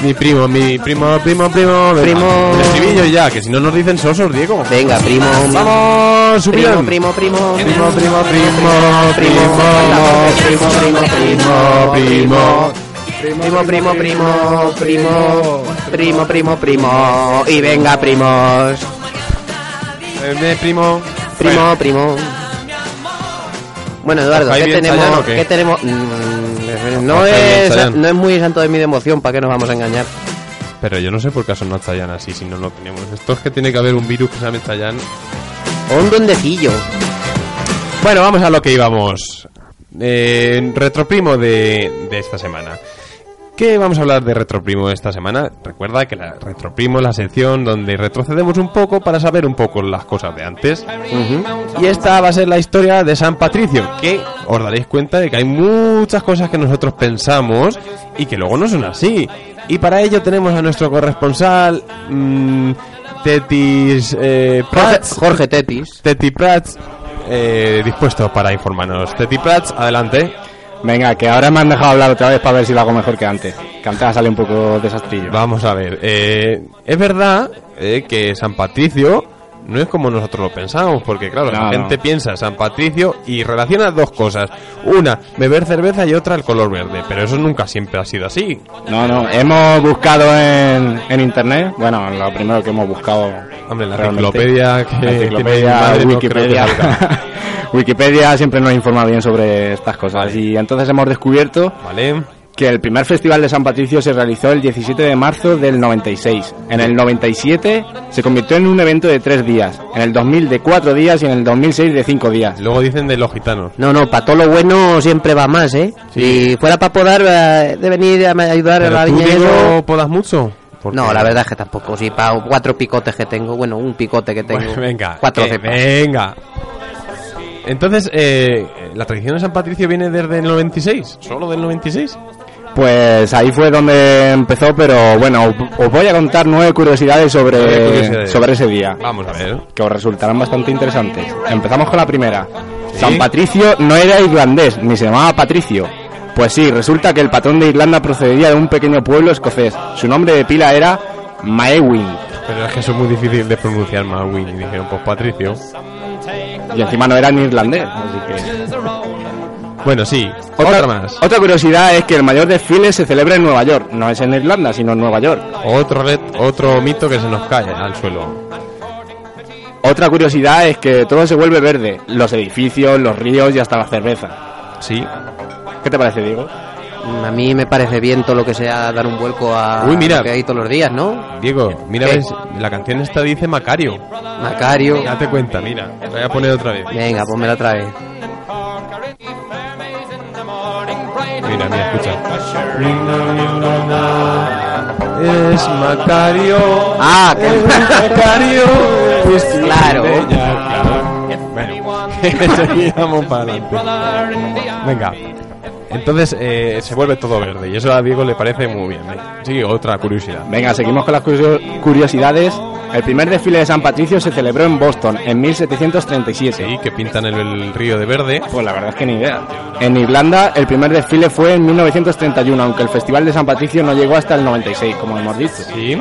Mi primo, mi primo, primo, primo. venga, Primo. El estribillo ya, que si no nos dicen sosos, Diego. Venga, primo. Vamos, Primo, subidón. primo, primo. Primo, primo, primo, Primo, primo, primo, primo, primo, primo, Primo, primo. primo, primo, primo, primo, primo, primo. Y venga, primos. Eh, primo. Primo, primo. Bueno, Eduardo, ¿Estáis ¿qué tenemos? Chayanne, o qué? ¿Qué tenemos? Mm, no, ¿Estáis bien, es, no es muy santo de mi devoción, ¿para qué nos vamos a engañar? Pero yo no sé por qué ha sonado Chayanne así si no lo tenemos. Esto es que tiene que haber un virus que se llame Chayanne. O un duendecillo. Bueno, vamos a lo que íbamos. Eh, retroprimo de, de esta semana. ¿Qué vamos a hablar de Retroprimo esta semana? Recuerda que la Retroprimo es la sección donde retrocedemos un poco para saber un poco las cosas de antes. Y esta va a ser la historia de San Patricio, que os daréis cuenta de que hay muchas cosas que nosotros pensamos y que luego no son así. Y para ello tenemos a nuestro corresponsal, mm, Tetis eh, Jorge, Prats. Jorge Tetis. Teti Prats, eh, dispuesto para informarnos. Teti Prats, adelante. Venga, que ahora me han dejado hablar otra vez para ver si lo hago mejor que antes. Que antes salido un poco desastrillo. Vamos a ver. eh, es verdad eh, que San Patricio no es como nosotros lo pensamos, porque claro, la gente no. piensa San Patricio y relaciona dos cosas. Una, beber cerveza y otra, el color verde. Pero eso nunca siempre ha sido así. No, no, hemos buscado en, en internet, bueno, lo primero que hemos buscado... Hombre, la enciclopedia que la enciclopedia, madre Wikipedia... *laughs* Wikipedia siempre nos informa bien sobre estas cosas y entonces hemos descubierto ¿Vale? Que el primer festival de San Patricio se realizó el 17 de marzo del 96. En el 97 se convirtió en un evento de tres días, en el 2000 de cuatro días y en el 2006 de cinco días. Luego dicen de los gitanos. No, no, para todo lo bueno siempre va más, ¿eh? Si fuera para podar, eh, de venir a ayudar a ¿Pero la tú, viña eso... podas mucho? No, la verdad es que tampoco. Si para cuatro picotes que tengo, bueno, un picote que tengo. Bueno, venga. Cuatro venga. Entonces, eh, ¿la tradición de San Patricio viene desde el 96? ¿Solo del 96? Pues ahí fue donde empezó, pero bueno, os voy a contar nueve curiosidades sobre, Nueve curiosidades. sobre ese día, Vamos a ver. que os resultarán bastante interesantes. Empezamos con la primera. San Patricio no era irlandés, ni se llamaba Patricio. Pues sí, resulta que el patrón de Irlanda procedía de un pequeño pueblo escocés. Su nombre de pila era Maewin. Pero es que eso es muy difícil de pronunciar, Marwin. Y dijeron, pues Patricio. Y encima no era ni irlandés. Así que... Bueno, sí. Otra, más. Otra curiosidad es que el mayor desfile se celebra en Nueva York. No es en Irlanda, sino en Nueva York. Otro, red- otro mito que se nos cae al suelo. Otra curiosidad es que todo se vuelve verde. Los edificios, los ríos y hasta la cerveza. Sí. ¿Qué te parece, Diego? A mí me parece bien todo lo que sea dar un vuelco a Uy, mira. lo que hay todos los días, ¿no? Diego, mira, ¿Qué? ves, la canción esta dice Macario. Macario. Date cuenta, mira. Te voy a poner otra vez. Venga, pónmela otra vez. Mira, mira, escucha. Es Macario. Ah, que... *laughs* Macario. Pues Claro. Ya, claro. Bueno, *laughs* seguimos para adelante. Venga. Entonces eh, se vuelve todo verde y eso a Diego le parece muy bien. ¿eh? Sí, otra curiosidad. Venga, seguimos con las curio- curiosidades. El primer desfile de San Patricio se celebró en Boston en 1737. Sí, que pintan el, el río de verde. Pues la verdad es que ni idea. En Irlanda el primer desfile fue en 1931, aunque el Festival de San Patricio no llegó hasta el 96, como hemos dicho. Sí.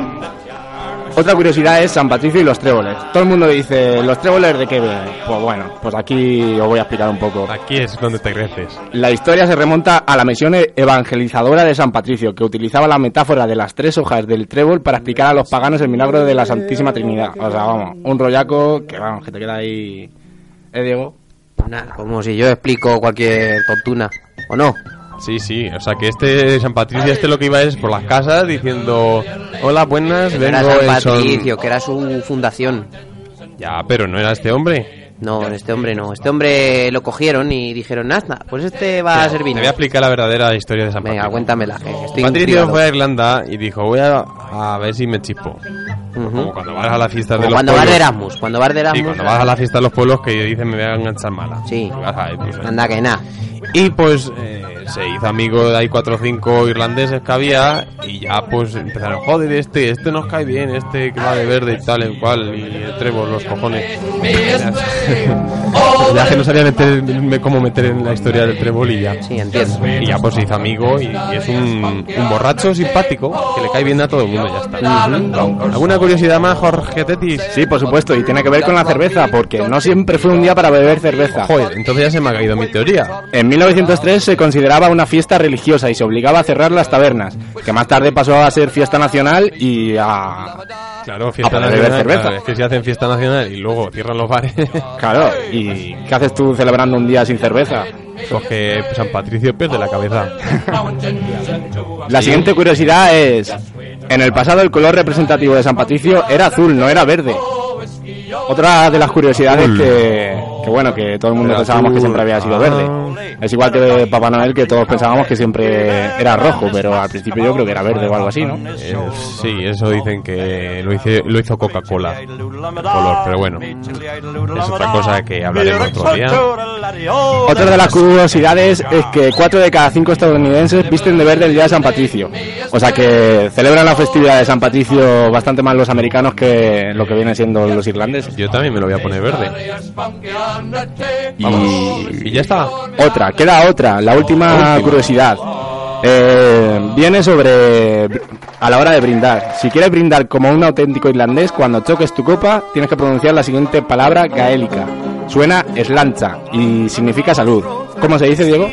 Otra curiosidad es San Patricio y los tréboles. Todo el mundo dice, ¿los tréboles de qué vienen? Pues bueno, pues aquí os voy a explicar un poco. Aquí es donde te creces. La historia se remonta a la misión evangelizadora de San Patricio, que utilizaba la metáfora de las tres hojas del trébol para explicar a los paganos el milagro de la Santísima Trinidad. O sea, vamos, un rollaco que vamos, que te queda ahí... ¿Eh, Diego? Nada, como si yo explico cualquier tontuna. ¿O no? Sí, sí, o sea que este San Patricio, este lo que iba es por las casas diciendo, hola, buenas, Pero era vengo San son... Patricio, que era su fundación. Ya, pero no era este hombre. No, este hombre no. Este hombre lo cogieron y dijeron, nada, pues este va a Te servir. voy a explicar la verdadera historia de San Venga, Patricio. cuéntamela, que estoy Patricio fue a Irlanda y dijo, voy a, a ver si me chispo. Como cuando vas a la fiesta de los cuando vas pueblos. de Erasmus, cuando vas de Erasmus. Sí, cuando vas a la fiesta de los pueblos que dicen me voy a enganchar mala. Sí. Vas pues. Anda que nada. Y pues eh, se hizo amigo de ahí cuatro o cinco irlandeses que había y ya pues empezaron, joder, este, este nos cae bien, este que va de verde y tal, en cual, y el trébol, los cojones. *laughs* ya que no sabía meterme cómo meter en la historia del trébol y ya. Sí, entiendo. Y ya pues se hizo amigo y, y es un, un borracho simpático que le cae bien a todo el mundo, ya está. ¿Alguna curiosidad más, Jorge Tetis? Sí, por supuesto, y tiene que ver con la cerveza, porque no siempre fue un día para beber cerveza. Joder, entonces ya se me ha caído mi teoría. En 1903 se consideraba una fiesta religiosa y se obligaba a cerrar las tabernas, que más tarde pasó a ser fiesta nacional y a... Claro, fiesta A beber nacional. cerveza. claro, es que si hacen fiesta nacional y luego cierran los bares, *laughs* Claro, ¿y qué haces tú celebrando un día sin cerveza? pues que San Patricio pierde la cabeza. *laughs* La siguiente curiosidad es, en el pasado el color representativo de San Patricio era azul, no era verde. Otra de las curiosidades que, que bueno, que todo el mundo Era pensábamos que siempre había sido Ah. verde. Es igual que de Papá Noel que todos pensábamos que siempre era rojo, pero al principio yo creo que era verde o algo así, ¿no? Eh, sí, eso dicen que lo, hice, lo hizo Coca-Cola, el color, pero bueno, es otra cosa que hablaremos otro día. Otra de las curiosidades es que cuatro de cada cinco estadounidenses visten de verde el día de San Patricio. O sea que celebran la festividad de San Patricio bastante más los americanos que lo que vienen siendo los irlandeses. Yo también me lo voy a poner verde. Y Y ya está. otra, queda otra, la última, última. curiosidad. Eh, viene sobre a la hora de brindar. Si quieres brindar como un auténtico irlandés, cuando choques tu copa, tienes que pronunciar la siguiente palabra gaélica. Suena eslancha y significa salud. ¿Cómo se dice, Diego?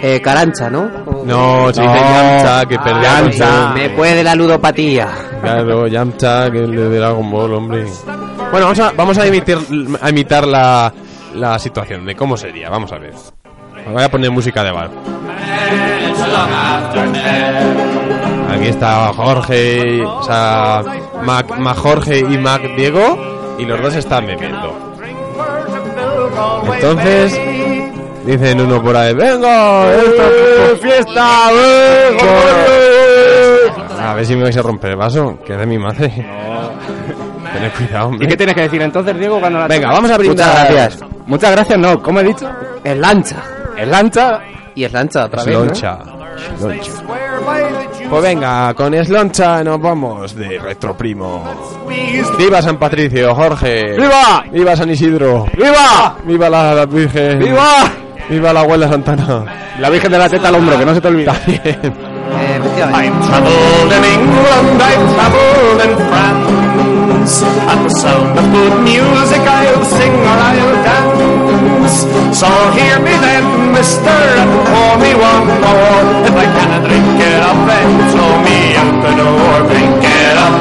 Eh, carancha, ¿no? No, se dice No. Yamcha, que perdió Yamcha. Me puede la ludopatía. Claro, Yamcha, que es el de Dragon Ball, hombre. Bueno, vamos a, vamos a, imitar, a imitar la, la situación de cómo sería. Vamos a ver. Voy a poner música de bar. Aquí está Jorge, o sea, Mac, Mac Jorge y Mac Diego, y los dos están bebiendo. Entonces, dicen uno por ahí, ¡venga! esto- ¡Fiesta! A ver si me vais a romper el vaso, que es de mi madre. *laughs* Tened cuidado, hombre. ¿Y qué tienes que decir entonces, Diego, cuando la Venga, vamos a brindar. Muchas gracias. Muchas gracias, no, ¿cómo he dicho? Es lancha. El lancha Y es lancha otra Es vez. ¿no? loncha. The Pues venga, con Esloncha nos vamos de Retro Primo. ¡Viva San Patricio, Jorge! ¡Viva! ¡Viva San Isidro! ¡Viva! ¡Viva la, la Virgen! ¡Viva! ¡Viva la abuela Santana! La Virgen de la Teta al hombro, que no se te olvide. Eh, efectivamente. I've traveled in England, I've traveled in France. At the sound of good music, I'll sing or I'll dance. So hear me then, mister, and pour me one more. If I cannot drink it up, then throw me out the door. Drink it up,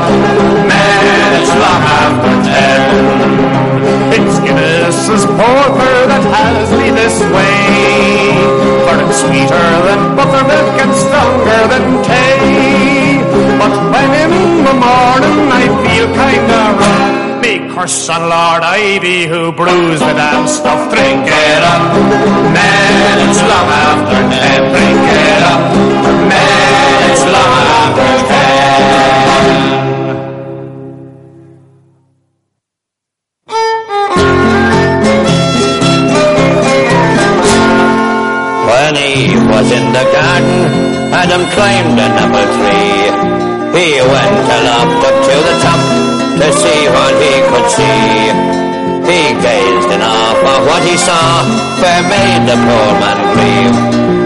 man, it's long after ten. It's Guinness's porter that has me this way. For it's sweeter than buttermilk and stronger than tea. Me Lord Ivy who brews the damn stuff. Drink it up, man, it's long after ten. Drink it up, man, it's long after ten. When he was in the garden, Adam climbed a number tree. He went aloft up to the top to see what could see. He gazed in awe for what he saw, fair made the poor man grieve.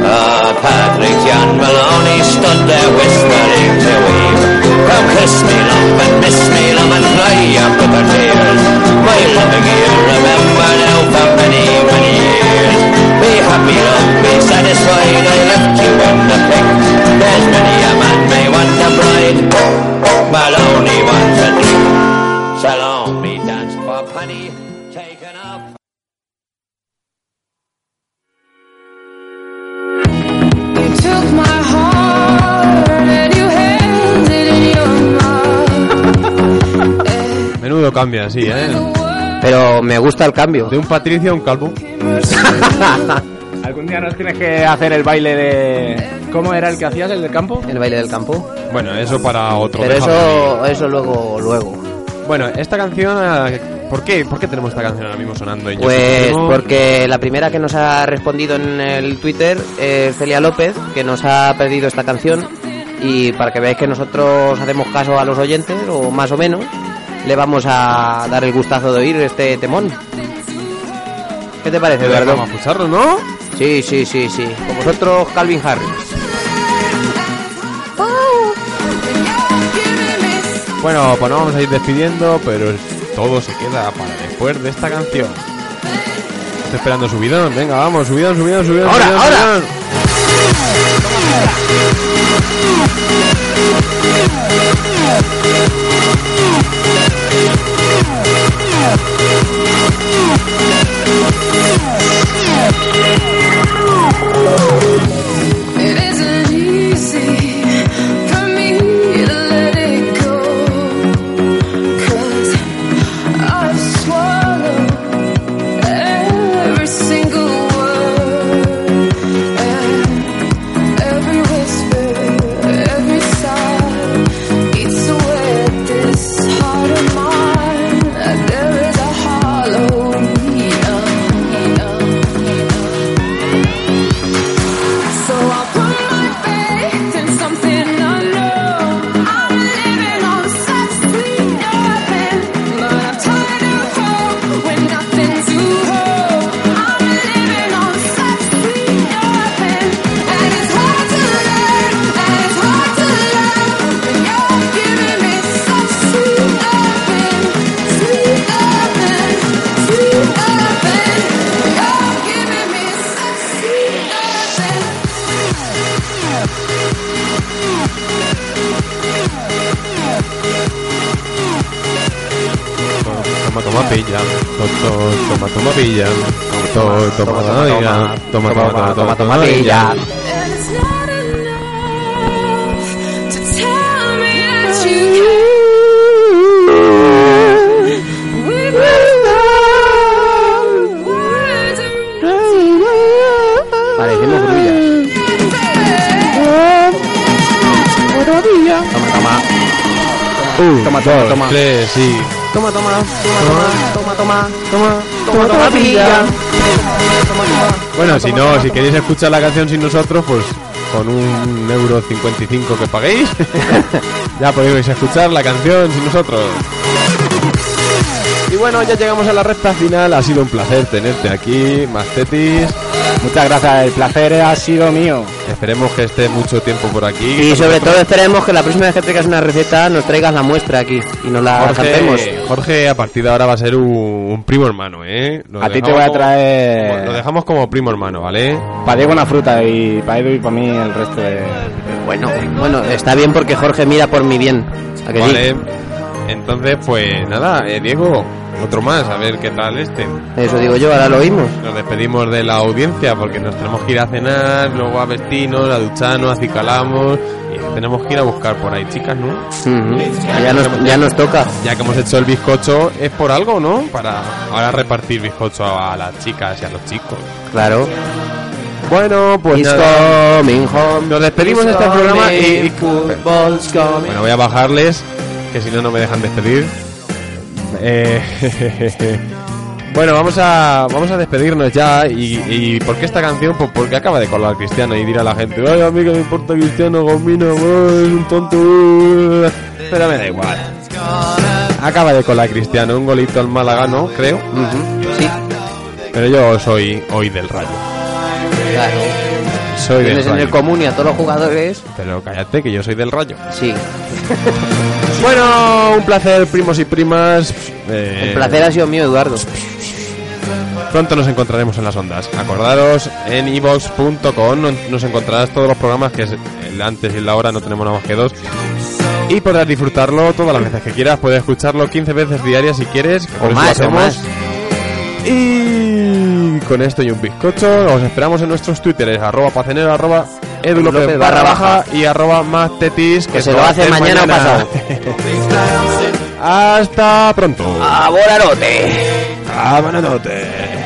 Ah, Patrick John Maloney stood there whispering to Eve. Come kiss me, love, and miss me, love, and dry your bitter tears. My loving you remember now for many, many years. Be happy, love, be satisfied, I left you in the pick. There's many a man may want a bride, cambia, sí, ¿eh? Pero me gusta el cambio. De un patricio a un calvo. *laughs* Algún día nos tienes que hacer el baile de... ¿Cómo era el que hacías, el del campo? El baile del campo. Bueno, eso para otro. Pero eso, eso luego, luego. Bueno, esta canción... ¿Por qué? ¿Por qué tenemos esta canción ahora mismo sonando en Pues porque la primera que nos ha respondido en el Twitter es Celia López, que nos ha pedido esta canción. Y para que veáis que nosotros hacemos caso a los oyentes, o más o menos, le vamos a dar el gustazo de oír este temón. ¿Qué te parece, Eduardo? Vamos a escucharlo, ¿no? Sí, sí, sí, sí. Con vosotros, Calvin Harris. Bueno, pues nos vamos a ir despidiendo, pero todo se queda para después de esta canción. Estoy esperando subidón, venga, vamos, subidón, subidón, subidón. Ahora, subidón, ahora. subidón. Yeah. Pilla. To- to- Toma, toma, pilla. To- Toma, toma, pilla. Toma, toma, toma, toma, pilla. Parecemos grullas. Un, Toma, toma, dos, toma. tres, sí. Toma, toma, toma, toma, toma, toma, toma, toma, pilla. Bueno, si no, si queréis escuchar la canción sin nosotros, pues con un euro 55 que paguéis, *laughs* ya podéis escuchar la canción sin nosotros. Y bueno, ya llegamos a la recta final. Ha sido un placer tenerte aquí, Mastetis. Muchas gracias, el placer ha sido mío. Esperemos que esté mucho tiempo por aquí. Y sobre todo esperemos que la próxima vez que traigas una receta nos traigas la muestra aquí y nos la cantemos. Jorge, Jorge, a partir de ahora va a ser un, un primo hermano, ¿eh? Lo A ti te dejamos voy a como- traer- Lo dejamos como primo hermano, ¿vale? Para Diego una fruta y para Edu y para mí el resto de... Bueno, bueno, está bien porque Jorge mira por mi bien. ¿A que sí? Vale. Entonces, pues nada, eh, Diego, otro más, a ver qué tal este. Eso digo yo, ahora lo oímos. Nos despedimos de la audiencia porque nos tenemos que ir a cenar, luego a vestirnos, a ducharnos, acicalamos y tenemos que ir a buscar por ahí chicas, ¿no? Ya, nos, ya nos toca. Ya que hemos hecho el bizcocho, es por algo, ¿no? Para ahora repartir bizcocho a las chicas y a los chicos. Claro. Bueno, pues nada. home. Nos despedimos de este programa y-. Bueno, voy a bajarles, que si no, no me dejan despedir. Eh, *laughs* bueno, vamos a vamos a despedirnos ya. Y, y ¿por qué esta canción? Pues porque acaba de colar Cristiano y dirá a la gente, ay, a mí que me importa Cristiano, Gomino, es un tonto. uh". Pero me da igual. Acaba de colar Cristiano, un golito al Málaga, ¿no? Creo. Ujú, Sí, Pero yo soy hoy del Rayo. claro. Soy del Tienes en el común y a todos los jugadores. Pero cállate, que yo soy del Rayo. Sí. *laughs* Bueno, un placer, primos y primas. Eh, El placer ha sido mío, Eduardo. Pronto nos encontraremos en las ondas. Acordaros en evox.com nos encontrarás todos los programas que es el antes y el ahora, no tenemos nada más que dos. Y podrás disfrutarlo todas las veces que quieras. Puedes escucharlo 15 veces diarias si quieres. O más, o más. Y con esto y un bizcocho, os esperamos en nuestros twitteres, arroba pacenero, arroba edu López López barra barra baja y arroba más tetis, Que se lo hace mañana o pasado. *laughs* Hasta pronto. ¡A volarote! I know that